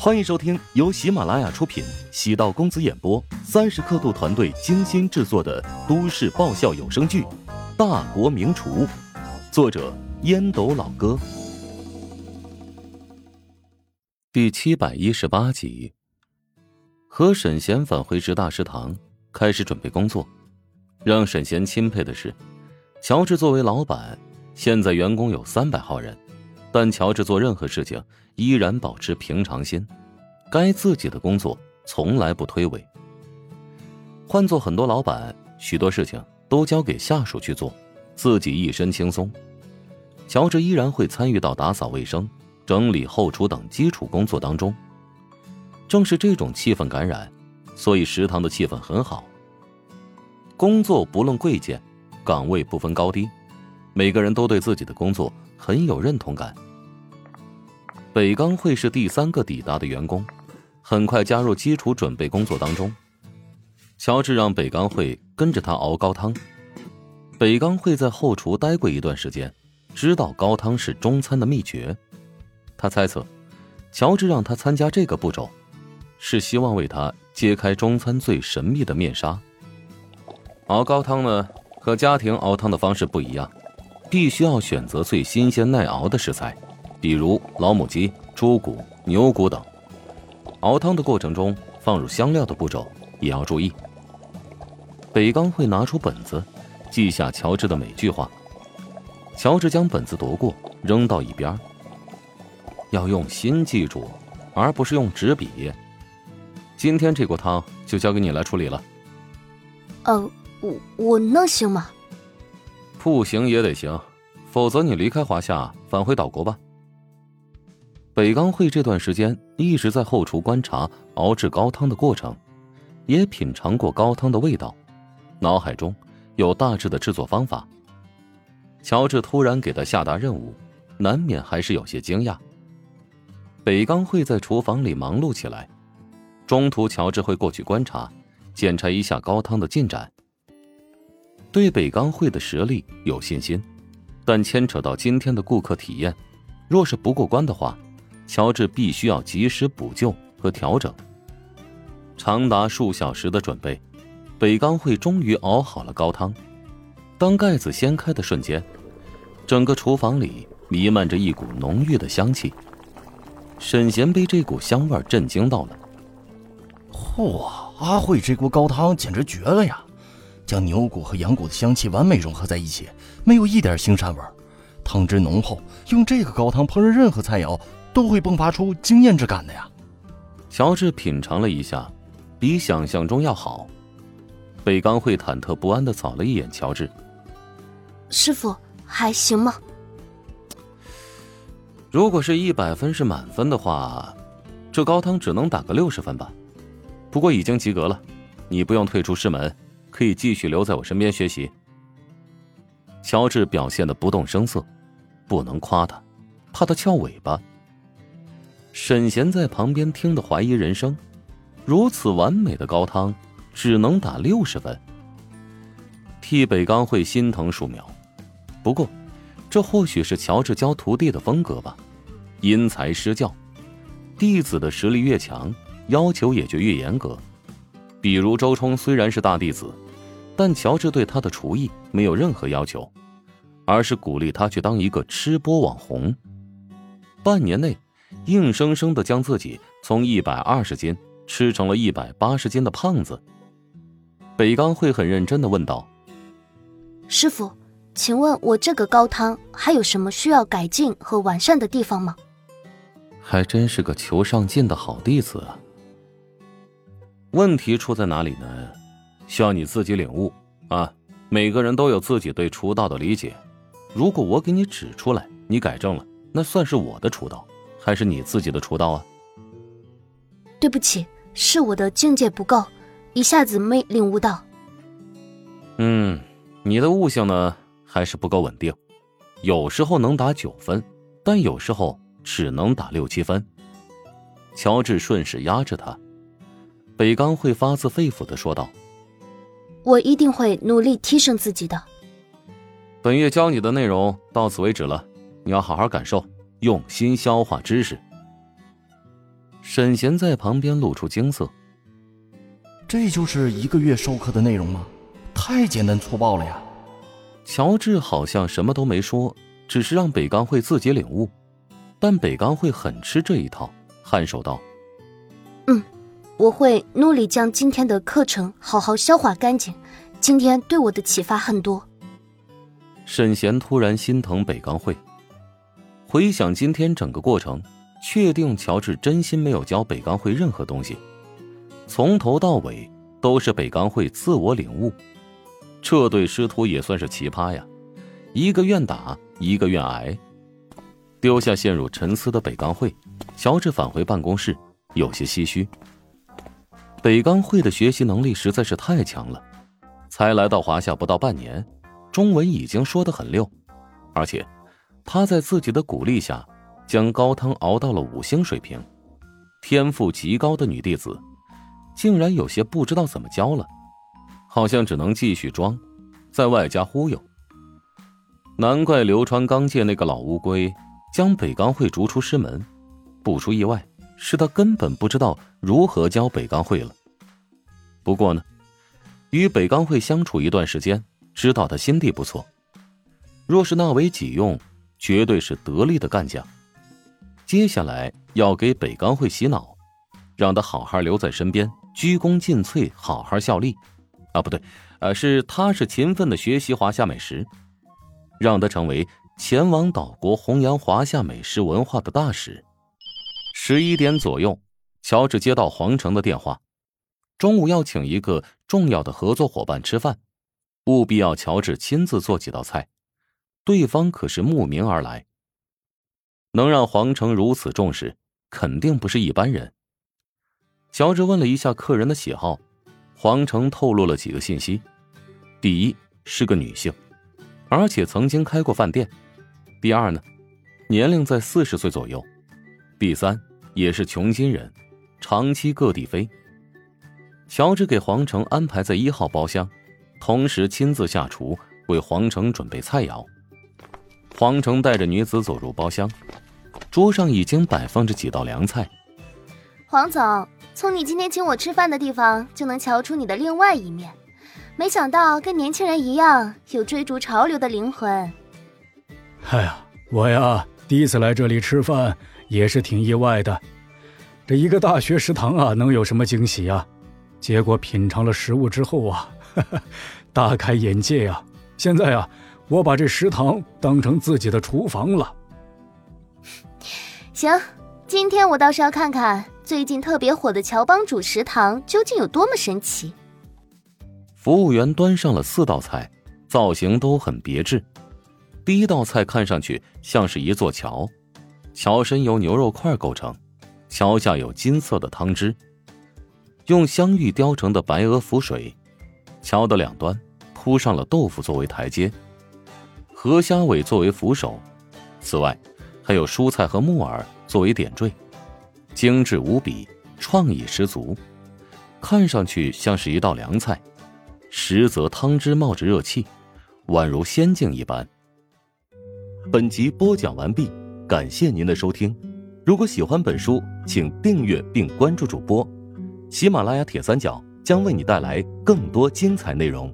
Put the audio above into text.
欢迎收听由喜马拉雅出品、喜道公子演播、三十刻度团队精心制作的都市爆笑有声剧《大国名厨》，作者烟斗老哥，第七百一十八集。和沈贤返回直大食堂，开始准备工作。让沈贤钦佩的是，乔治作为老板，现在员工有三百号人。但乔治做任何事情依然保持平常心，该自己的工作从来不推诿。换做很多老板，许多事情都交给下属去做，自己一身轻松。乔治依然会参与到打扫卫生、整理后厨等基础工作当中。正是这种气氛感染，所以食堂的气氛很好。工作不论贵贱，岗位不分高低，每个人都对自己的工作。很有认同感。北钢会是第三个抵达的员工，很快加入基础准备工作当中。乔治让北钢会跟着他熬高汤。北钢会在后厨待过一段时间，知道高汤是中餐的秘诀。他猜测，乔治让他参加这个步骤，是希望为他揭开中餐最神秘的面纱。熬高汤呢，和家庭熬汤的方式不一样。必须要选择最新鲜耐熬的食材，比如老母鸡、猪骨、牛骨等。熬汤的过程中，放入香料的步骤也要注意。北刚会拿出本子，记下乔治的每句话。乔治将本子夺过，扔到一边。要用心记住，而不是用纸笔。今天这锅汤就交给你来处理了。呃，我我能行吗？不行也得行，否则你离开华夏，返回岛国吧。北钢会这段时间一直在后厨观察熬制高汤的过程，也品尝过高汤的味道，脑海中有大致的制作方法。乔治突然给他下达任务，难免还是有些惊讶。北钢会在厨房里忙碌起来，中途乔治会过去观察，检查一下高汤的进展。对北钢会的实力有信心，但牵扯到今天的顾客体验，若是不过关的话，乔治必须要及时补救和调整。长达数小时的准备，北钢会终于熬好了高汤。当盖子掀开的瞬间，整个厨房里弥漫着一股浓郁的香气。沈贤被这股香味震惊到了。嚯，阿慧这锅高汤简直绝了呀！将牛骨和羊骨的香气完美融合在一起，没有一点腥膻味汤汁浓厚，用这个高汤烹饪任何菜肴都会迸发出惊艳之感的呀！乔治品尝了一下，比想象中要好。北刚会忐忑不安的扫了一眼乔治，师傅还行吗？如果是一百分是满分的话，这高汤只能打个六十分吧。不过已经及格了，你不用退出师门。可以继续留在我身边学习。乔治表现的不动声色，不能夸他，怕他翘尾巴。沈贤在旁边听得怀疑人生，如此完美的高汤，只能打六十分。替北刚会心疼数秒，不过，这或许是乔治教徒弟的风格吧，因材施教，弟子的实力越强，要求也就越严格。比如周冲虽然是大弟子。但乔治对他的厨艺没有任何要求，而是鼓励他去当一个吃播网红。半年内，硬生生的将自己从一百二十斤吃成了一百八十斤的胖子。北刚会很认真的问道：“师傅，请问我这个高汤还有什么需要改进和完善的地方吗？”还真是个求上进的好弟子啊。问题出在哪里呢？需要你自己领悟啊！每个人都有自己对厨道的理解。如果我给你指出来，你改正了，那算是我的厨道，还是你自己的出道啊？对不起，是我的境界不够，一下子没领悟到。嗯，你的悟性呢，还是不够稳定，有时候能打九分，但有时候只能打六七分。乔治顺势压着他，北刚会发自肺腑的说道。我一定会努力提升自己的。本月教你的内容到此为止了，你要好好感受，用心消化知识。沈贤在旁边露出惊色。这就是一个月授课的内容吗？太简单粗暴了呀！乔治好像什么都没说，只是让北钢会自己领悟。但北钢会很吃这一套，颔首道：“嗯，我会努力将今天的课程好好消化干净。今天对我的启发很多。”沈贤突然心疼北钢会，回想今天整个过程，确定乔治真心没有教北钢会任何东西，从头到尾都是北钢会自我领悟。这对师徒也算是奇葩呀，一个愿打，一个愿挨。丢下陷入沉思的北钢会，乔治返回办公室，有些唏嘘。北钢会的学习能力实在是太强了，才来到华夏不到半年。中文已经说得很溜，而且他在自己的鼓励下，将高汤熬到了五星水平。天赋极高的女弟子，竟然有些不知道怎么教了，好像只能继续装，在外加忽悠。难怪流川刚介那个老乌龟将北刚会逐出师门，不出意外，是他根本不知道如何教北刚会了。不过呢，与北刚会相处一段时间。知道他心地不错，若是纳为己用，绝对是得力的干将。接下来要给北钢会洗脑，让他好好留在身边，鞠躬尽瘁，好好效力。啊，不对，呃，是他是勤奋的学习华夏美食，让他成为前往岛国弘扬华夏美食文化的大使。十一点左右，乔治接到皇城的电话，中午要请一个重要的合作伙伴吃饭。务必要乔治亲自做几道菜，对方可是慕名而来。能让皇城如此重视，肯定不是一般人。乔治问了一下客人的喜好，皇城透露了几个信息：第一是个女性，而且曾经开过饭店；第二呢，年龄在四十岁左右；第三也是穷心人，长期各地飞。乔治给皇城安排在一号包厢。同时亲自下厨为皇城准备菜肴。皇城带着女子走入包厢，桌上已经摆放着几道凉菜。黄总，从你今天请我吃饭的地方就能瞧出你的另外一面，没想到跟年轻人一样有追逐潮流的灵魂。哎呀，我呀第一次来这里吃饭也是挺意外的，这一个大学食堂啊能有什么惊喜啊？结果品尝了食物之后啊。大开眼界呀！现在啊，我把这食堂当成自己的厨房了。行，今天我倒是要看看最近特别火的乔帮主食堂究竟有多么神奇。服务员端上了四道菜，造型都很别致。第一道菜看上去像是一座桥，桥身由牛肉块构成，桥下有金色的汤汁，用香芋雕成的白鹅浮水。桥的两端铺上了豆腐作为台阶，河虾尾作为扶手，此外还有蔬菜和木耳作为点缀，精致无比，创意十足，看上去像是一道凉菜，实则汤汁冒着热气，宛如仙境一般。本集播讲完毕，感谢您的收听。如果喜欢本书，请订阅并关注主播，喜马拉雅铁三角。将为你带来更多精彩内容。